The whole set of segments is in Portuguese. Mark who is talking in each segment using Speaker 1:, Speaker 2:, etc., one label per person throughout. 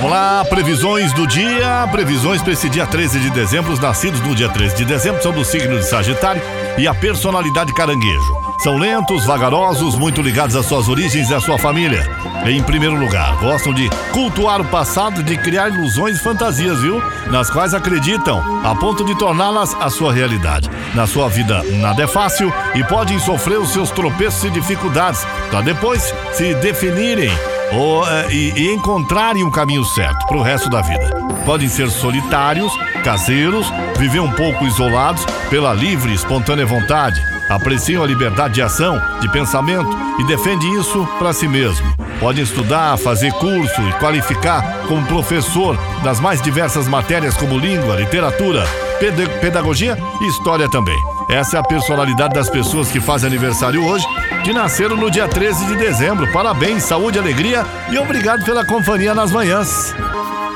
Speaker 1: Vamos lá, previsões do dia, previsões para esse dia 13 de dezembro. Os nascidos no dia 13 de dezembro são do signo de Sagitário e a personalidade caranguejo. São lentos, vagarosos, muito ligados às suas origens e à sua família. Em primeiro lugar, gostam de cultuar o passado, de criar ilusões e fantasias, viu? Nas quais acreditam, a ponto de torná-las a sua realidade. Na sua vida, nada é fácil e podem sofrer os seus tropeços e dificuldades, para depois se definirem ou, eh, e, e encontrarem o caminho certo para o resto da vida. Podem ser solitários, caseiros, viver um pouco isolados pela livre e espontânea vontade. Apreciam a liberdade de ação, de pensamento e defendem isso para si mesmo. Podem estudar, fazer curso e qualificar como professor das mais diversas matérias como língua, literatura, ped- pedagogia e história também. Essa é a personalidade das pessoas que fazem aniversário hoje, que nasceram no dia 13 de dezembro. Parabéns, saúde, alegria e obrigado pela companhia nas manhãs.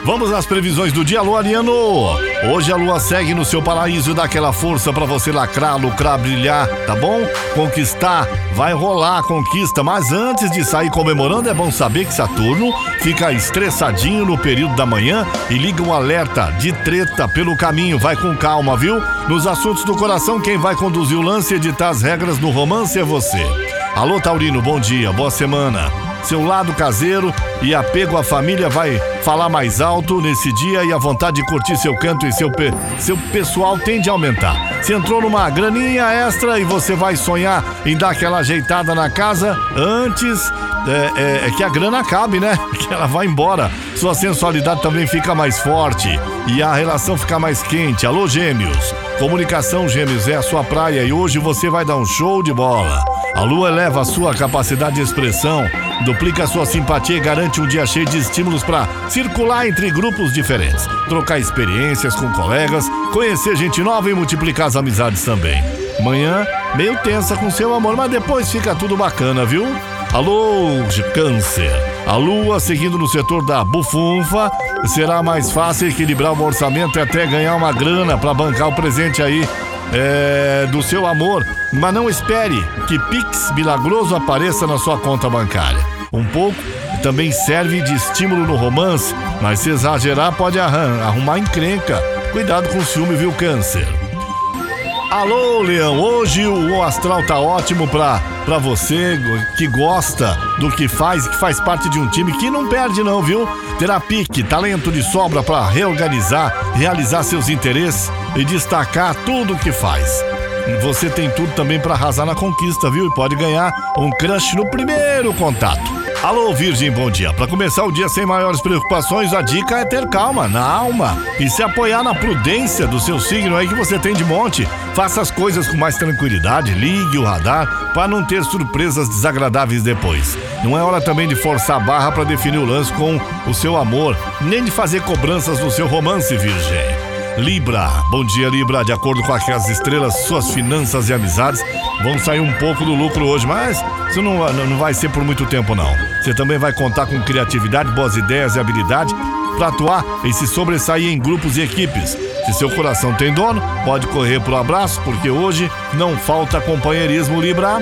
Speaker 1: Vamos às previsões do dia, Alô, Ariano. Hoje a lua segue no seu paraíso e dá aquela força para você lacrar, lucrar, brilhar, tá bom? Conquistar, vai rolar a conquista, mas antes de sair comemorando, é bom saber que Saturno fica estressadinho no período da manhã e liga um alerta de treta pelo caminho. Vai com calma, viu? Nos assuntos do coração, quem vai conduzir o lance e editar as regras no romance é você. Alô, Taurino, bom dia, boa semana seu lado caseiro e apego à família vai falar mais alto nesse dia e a vontade de curtir seu canto e seu, pe seu pessoal tende a aumentar. Se entrou numa graninha extra e você vai sonhar em dar aquela ajeitada na casa antes é, é, é que a grana acabe, né? Que ela vai embora. Sua sensualidade também fica mais forte e a relação fica mais quente. Alô, gêmeos. Comunicação, gêmeos, é a sua praia e hoje você vai dar um show de bola. A lua eleva a sua capacidade de expressão, duplica sua simpatia e garante um dia cheio de estímulos para circular entre grupos diferentes, trocar experiências com colegas, conhecer gente nova e multiplicar as amizades também. Manhã, meio tensa com seu amor, mas depois fica tudo bacana, viu? Alô, câncer. A lua, seguindo no setor da bufunfa, será mais fácil equilibrar o orçamento e até ganhar uma grana para bancar o presente aí é, do seu amor, mas não espere que Pix milagroso apareça na sua conta bancária. Um pouco também serve de estímulo no romance, mas se exagerar pode arrumar encrenca. Cuidado com o ciúme, viu, câncer? Alô, Leão, hoje o astral tá ótimo pra, pra você que gosta do que faz, que faz parte de um time que não perde não, viu? Terá pique, talento de sobra pra reorganizar, realizar seus interesses e destacar tudo o que faz. Você tem tudo também pra arrasar na conquista, viu? E pode ganhar um crush no primeiro contato. Alô, Virgem, bom dia. Para começar o dia sem maiores preocupações, a dica é ter calma na alma e se apoiar na prudência do seu signo aí que você tem de monte. Faça as coisas com mais tranquilidade, ligue o radar para não ter surpresas desagradáveis depois. Não é hora também de forçar a barra para definir o lance com o seu amor, nem de fazer cobranças no seu romance, Virgem. Libra, bom dia Libra. De acordo com as estrelas, suas finanças e amizades vão sair um pouco do lucro hoje, mas isso não, não vai ser por muito tempo não. Você também vai contar com criatividade, boas ideias e habilidade para atuar e se sobressair em grupos e equipes. Se seu coração tem dono, pode correr pro abraço, porque hoje não falta companheirismo Libra.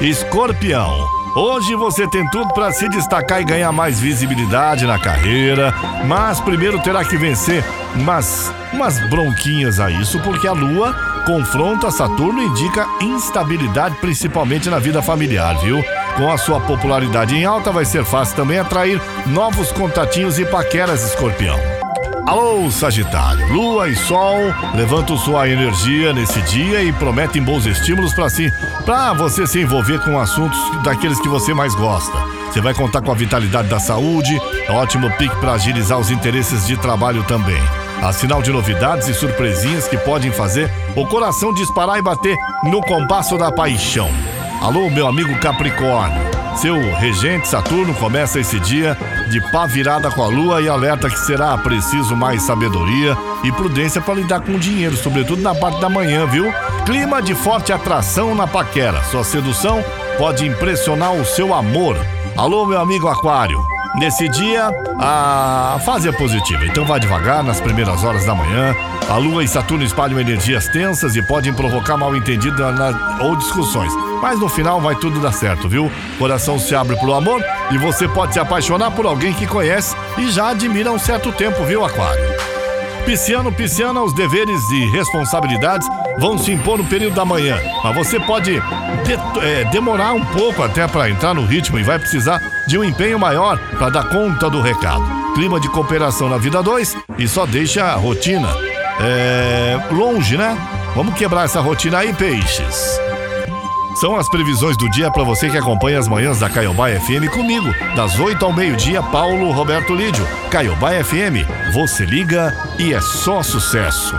Speaker 1: Escorpião. Hoje você tem tudo para se destacar e ganhar mais visibilidade na carreira, mas primeiro terá que vencer umas, umas bronquinhas a isso, porque a Lua confronta Saturno e indica instabilidade, principalmente na vida familiar, viu? Com a sua popularidade em alta, vai ser fácil também atrair novos contatinhos e paqueras, escorpião. Alô, Sagitário. Lua e Sol levantam sua energia nesse dia e prometem bons estímulos para si, para você se envolver com assuntos daqueles que você mais gosta. Você vai contar com a vitalidade da saúde, ótimo pique para agilizar os interesses de trabalho também. Há sinal de novidades e surpresinhas que podem fazer o coração disparar e bater no compasso da paixão. Alô, meu amigo Capricórnio. Seu regente Saturno começa esse dia de pá virada com a lua e alerta que será preciso mais sabedoria e prudência para lidar com o dinheiro, sobretudo na parte da manhã, viu? Clima de forte atração na paquera. Sua sedução pode impressionar o seu amor. Alô, meu amigo Aquário. Nesse dia, a fase é positiva, então vá devagar nas primeiras horas da manhã. A Lua e Saturno espalham energias tensas e podem provocar mal entendido na- ou discussões. Mas no final vai tudo dar certo, viu? Coração se abre pro amor e você pode se apaixonar por alguém que conhece e já admira há um certo tempo, viu, Aquário? Pisciano, pisciana, os deveres e responsabilidades vão se impor no período da manhã, mas você pode de, é, demorar um pouco até para entrar no ritmo e vai precisar de um empenho maior para dar conta do recado. Clima de cooperação na vida 2 e só deixa a rotina é, longe, né? Vamos quebrar essa rotina aí, peixes. São as previsões do dia para você que acompanha as manhãs da Caiobá FM comigo, das 8 ao meio-dia, Paulo Roberto Lídio. Caiobá FM, você liga e é só sucesso.